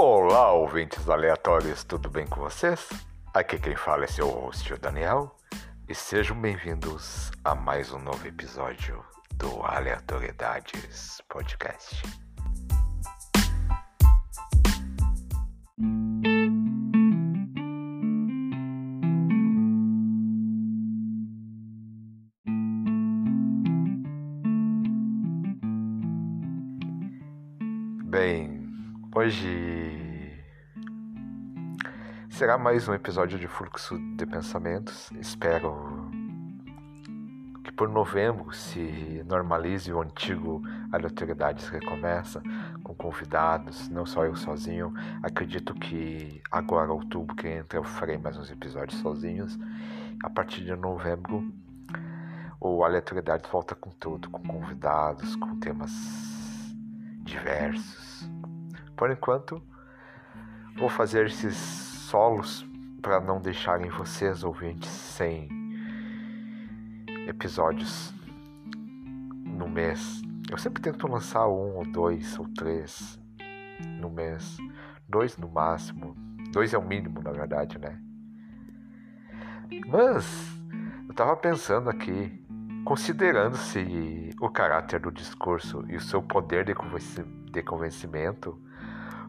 Olá, ouvintes aleatórios, tudo bem com vocês? Aqui quem fala é seu host, o Daniel, e sejam bem-vindos a mais um novo episódio do Aleatoriedades Podcast. Bem, hoje será mais um episódio de fluxo de pensamentos. Espero que por novembro se normalize o antigo Aleatoriedades Recomeça com convidados, não só eu sozinho. Acredito que agora, outubro que entra, eu farei mais uns episódios sozinhos. A partir de novembro, o Aleatoriedades volta com tudo, com convidados, com temas diversos. Por enquanto, vou fazer esses solos para não deixarem vocês ouvintes sem episódios no mês. Eu sempre tento lançar um ou dois ou três no mês, dois no máximo, dois é o mínimo na verdade, né? Mas eu tava pensando aqui Considerando-se o caráter do discurso e o seu poder de, de convencimento,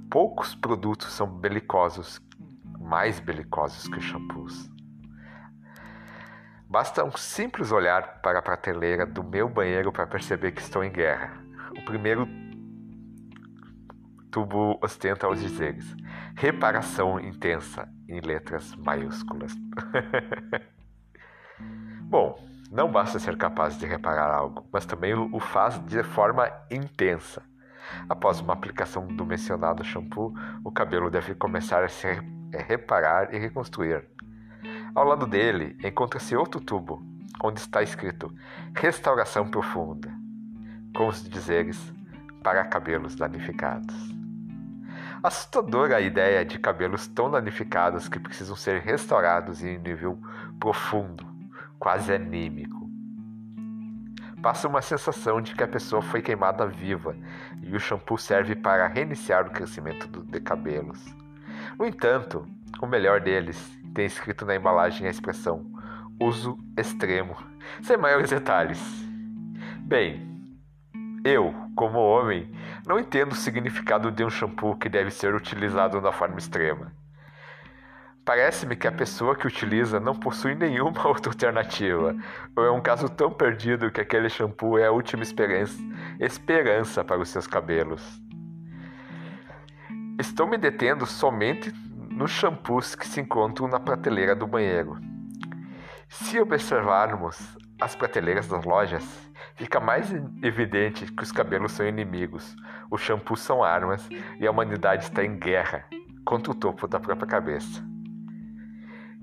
poucos produtos são belicosos, mais belicosos que os shampoos. Basta um simples olhar para a prateleira do meu banheiro para perceber que estou em guerra. O primeiro tubo ostenta os dizeres: reparação intensa em letras maiúsculas. Bom, não basta ser capaz de reparar algo, mas também o faz de forma intensa. Após uma aplicação do mencionado shampoo, o cabelo deve começar a se reparar e reconstruir. Ao lado dele encontra-se outro tubo, onde está escrito Restauração Profunda, com os dizeres para cabelos danificados. Assustadora a ideia de cabelos tão danificados que precisam ser restaurados em nível profundo quase anímico. Passa uma sensação de que a pessoa foi queimada viva e o shampoo serve para reiniciar o crescimento de cabelos. No entanto, o melhor deles tem escrito na embalagem a expressão uso extremo, sem maiores detalhes. Bem, eu, como homem, não entendo o significado de um shampoo que deve ser utilizado da forma extrema. Parece-me que a pessoa que utiliza não possui nenhuma outra alternativa, ou é um caso tão perdido que aquele shampoo é a última esperança, esperança para os seus cabelos. Estou me detendo somente nos shampoos que se encontram na prateleira do banheiro. Se observarmos as prateleiras das lojas, fica mais evidente que os cabelos são inimigos, os shampoos são armas e a humanidade está em guerra contra o topo da própria cabeça.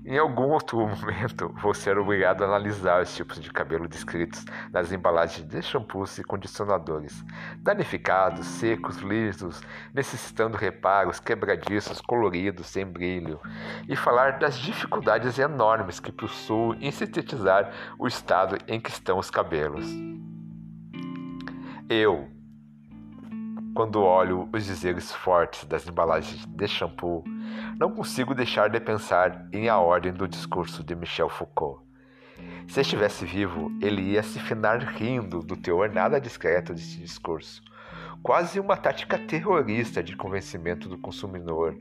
Em algum outro momento, vou ser obrigado a analisar os tipos de cabelo descritos nas embalagens de shampoos e condicionadores, danificados, secos, lisos, necessitando reparos, quebradiços, coloridos, sem brilho, e falar das dificuldades enormes que possuo em sintetizar o estado em que estão os cabelos. Eu, quando olho os dizeres fortes das embalagens de shampoo, não consigo deixar de pensar em A Ordem do Discurso de Michel Foucault. Se estivesse vivo, ele ia se finar rindo do teor nada discreto desse discurso, quase uma tática terrorista de convencimento do consumidor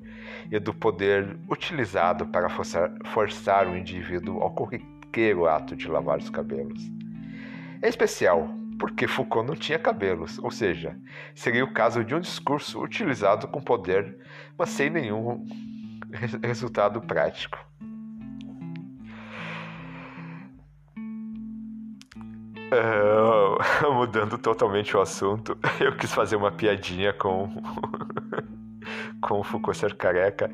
e do poder utilizado para forçar, forçar o indivíduo ao corriqueiro ato de lavar os cabelos. Em especial, porque Foucault não tinha cabelos, ou seja, seria o caso de um discurso utilizado com poder, mas sem nenhum resultado prático. Uh, mudando totalmente o assunto, eu quis fazer uma piadinha com com Foucault ser careca.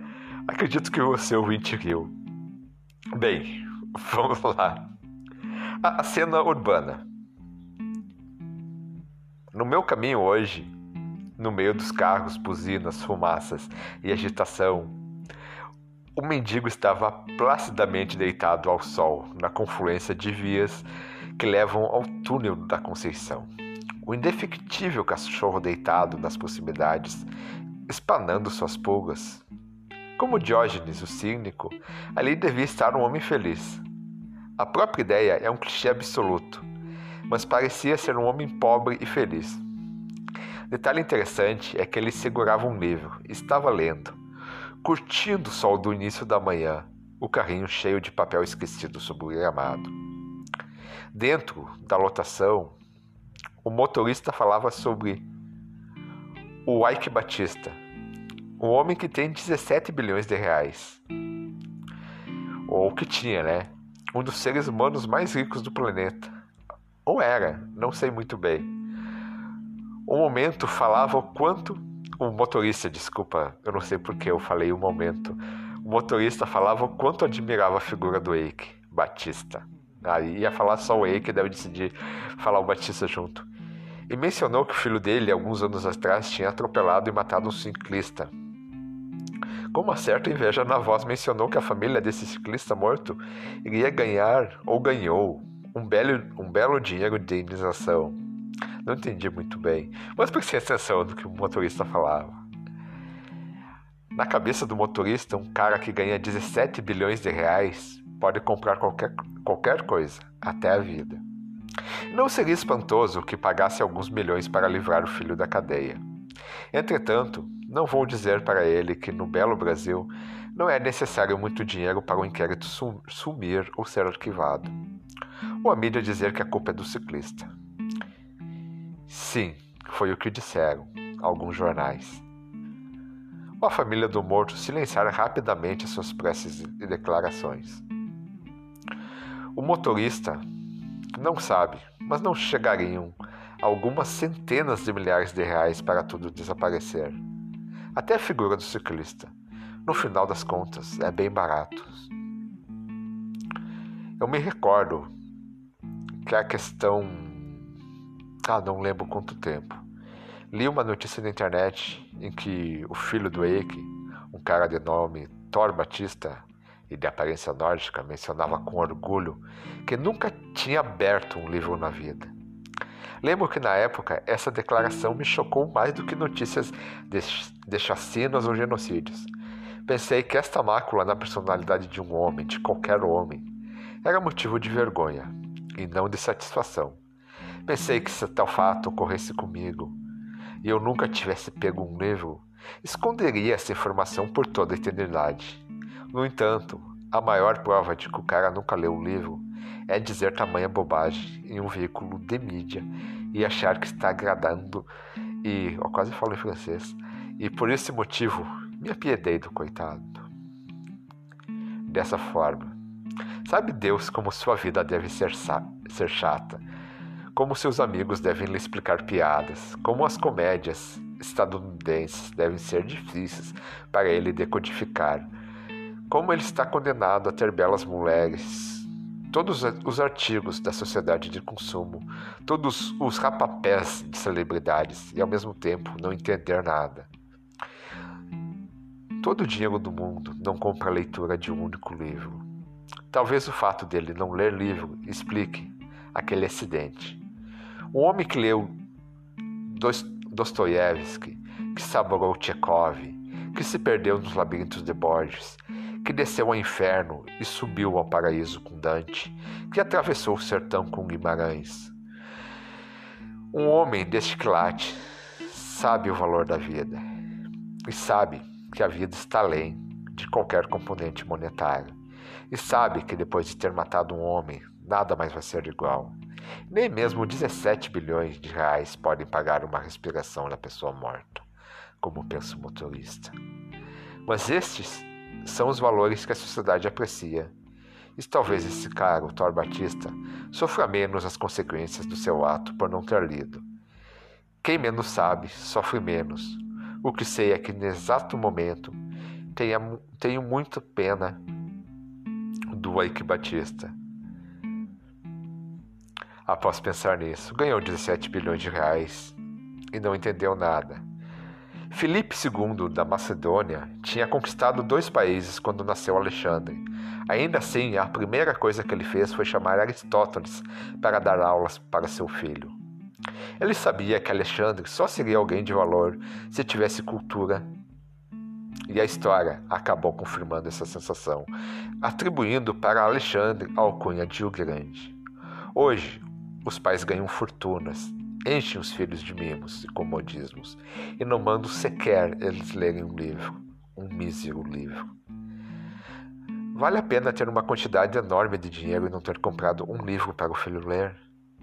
Acredito que você ouvinte riu. Bem, vamos lá. A, a cena urbana. No meu caminho hoje, no meio dos carros, buzinas, fumaças e agitação, o mendigo estava placidamente deitado ao sol, na confluência de vias que levam ao túnel da Conceição. O indefectível cachorro deitado nas proximidades espanando suas pulgas. Como Diógenes, o cínico, ali devia estar um homem feliz. A própria ideia é um clichê absoluto, mas parecia ser um homem pobre e feliz. Detalhe interessante é que ele segurava um livro, estava lendo, curtindo o sol do início da manhã, o carrinho cheio de papel esquecido sobre o gramado. Dentro da lotação, o motorista falava sobre o Ike Batista, um homem que tem 17 bilhões de reais. Ou que tinha, né? Um dos seres humanos mais ricos do planeta. Ou era, não sei muito bem. Um momento falava o quanto. O motorista, desculpa, eu não sei porque eu falei o momento. O motorista falava o quanto admirava a figura do Eike Batista. Aí ia falar só o Eike, deve decidir falar o Batista junto. E mencionou que o filho dele, alguns anos atrás, tinha atropelado e matado um ciclista. Com uma certa inveja na voz, mencionou que a família desse ciclista morto iria ganhar, ou ganhou, um belo, um belo dinheiro de indenização. Não entendi muito bem, mas prestei atenção no que o motorista falava. Na cabeça do motorista, um cara que ganha 17 bilhões de reais pode comprar qualquer, qualquer coisa, até a vida. Não seria espantoso que pagasse alguns milhões para livrar o filho da cadeia. Entretanto, não vou dizer para ele que no belo Brasil não é necessário muito dinheiro para o inquérito sumir ou ser arquivado. Ou a mídia dizer que a culpa é do ciclista. Sim, foi o que disseram alguns jornais. A família do morto silenciar rapidamente as suas preces e declarações. O motorista não sabe, mas não chegariam algumas centenas de milhares de reais para tudo desaparecer. Até a figura do ciclista. No final das contas, é bem barato. Eu me recordo que a questão. Ah, não lembro quanto tempo. Li uma notícia na internet em que o filho do Eike, um cara de nome Thor Batista, e de aparência nórdica, mencionava com orgulho que nunca tinha aberto um livro na vida. Lembro que na época essa declaração me chocou mais do que notícias de, de chacinas ou genocídios. Pensei que esta mácula na personalidade de um homem, de qualquer homem, era motivo de vergonha e não de satisfação. Pensei que se tal fato ocorresse comigo e eu nunca tivesse pego um livro, esconderia essa informação por toda a eternidade. No entanto, a maior prova de que o cara nunca leu o livro é dizer tamanha bobagem em um veículo de mídia e achar que está agradando e, eu quase falo em francês, e por esse motivo me apiedei do coitado. Dessa forma, sabe Deus como sua vida deve ser, ser chata, como seus amigos devem lhe explicar piadas, como as comédias estadunidenses devem ser difíceis para ele decodificar como ele está condenado a ter belas mulheres. Todos os artigos da sociedade de consumo, todos os rapapés de celebridades e ao mesmo tempo não entender nada. Todo o dinheiro do mundo não compra a leitura de um único livro. Talvez o fato dele não ler livro explique aquele acidente. Um homem que leu Dostoiévski, que saborou Tchekov, que se perdeu nos labirintos de Borges, que desceu ao inferno e subiu ao paraíso com Dante, que atravessou o sertão com Guimarães. Um homem deste quilate sabe o valor da vida e sabe que a vida está além de qualquer componente monetário e sabe que depois de ter matado um homem, nada mais vai ser igual. Nem mesmo 17 bilhões de reais podem pagar uma respiração da pessoa morta, como pensa o motorista. Mas estes são os valores que a sociedade aprecia. E talvez esse cara, o Thor Batista, sofra menos as consequências do seu ato por não ter lido. Quem menos sabe, sofre menos. O que sei é que, no exato momento, tenha, tenho muita pena do Ike Batista. Após pensar nisso, ganhou 17 bilhões de reais e não entendeu nada. Filipe II da Macedônia tinha conquistado dois países quando nasceu Alexandre. Ainda assim, a primeira coisa que ele fez foi chamar Aristóteles para dar aulas para seu filho. Ele sabia que Alexandre só seria alguém de valor se tivesse cultura E a história acabou confirmando essa sensação, atribuindo para Alexandre a alcunha de O Grande. Hoje, os pais ganham fortunas, enchem os filhos de mimos e comodismos, e não mandam sequer eles lerem um livro, um mísero livro. Vale a pena ter uma quantidade enorme de dinheiro e não ter comprado um livro para o filho ler?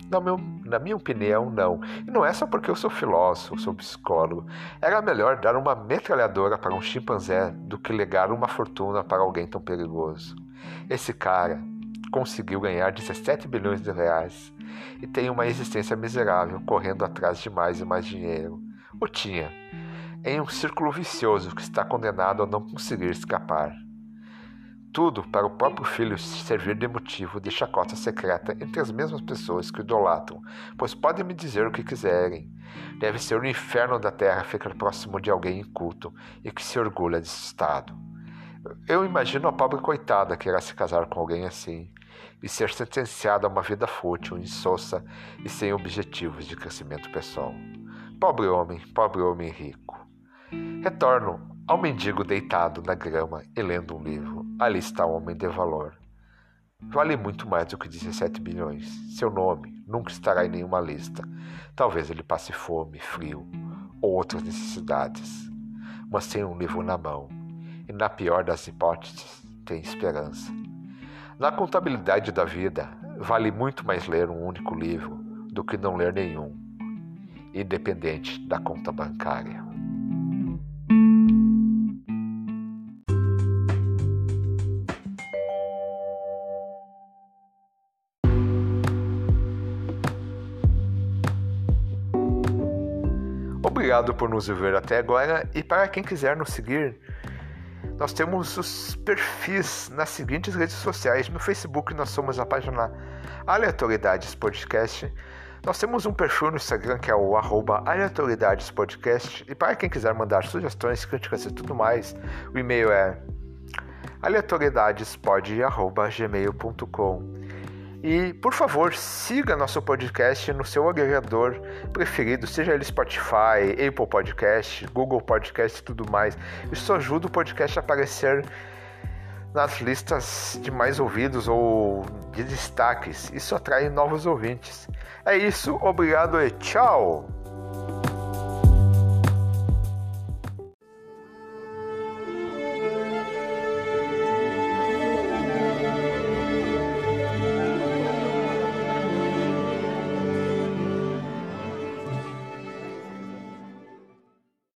Na, meu, na minha opinião, não. E não é só porque eu sou filósofo, sou psicólogo. Era melhor dar uma metralhadora para um chimpanzé do que legar uma fortuna para alguém tão perigoso. Esse cara conseguiu ganhar 17 bilhões de reais e tem uma existência miserável, correndo atrás de mais e mais dinheiro. O tinha, em um círculo vicioso que está condenado a não conseguir escapar. Tudo para o próprio filho servir de motivo de chacota secreta entre as mesmas pessoas que o idolatram, pois podem me dizer o que quiserem. Deve ser o inferno da terra ficar próximo de alguém inculto e que se orgulha desse estado. Eu imagino a pobre coitada que irá se casar com alguém assim e ser sentenciada a uma vida fútil, insossa e sem objetivos de crescimento pessoal. Pobre homem, pobre homem rico. Retorno ao mendigo deitado na grama e lendo um livro. Ali está o homem de valor. Vale muito mais do que 17 bilhões. Seu nome nunca estará em nenhuma lista. Talvez ele passe fome, frio ou outras necessidades. Mas tem um livro na mão. E na pior das hipóteses, tem esperança. Na contabilidade da vida, vale muito mais ler um único livro do que não ler nenhum, independente da conta bancária. Obrigado por nos ver até agora e para quem quiser nos seguir, nós temos os perfis nas seguintes redes sociais. No Facebook nós somos a página Aleatoriedades Podcast. Nós temos um perfil no Instagram que é o arroba Aleatoriedades Podcast. E para quem quiser mandar sugestões, críticas e tudo mais, o e-mail é aleatoriedadespod.gmail.com e, por favor, siga nosso podcast no seu agregador preferido, seja ele Spotify, Apple Podcast, Google Podcast e tudo mais. Isso ajuda o podcast a aparecer nas listas de mais ouvidos ou de destaques. Isso atrai novos ouvintes. É isso, obrigado e tchau!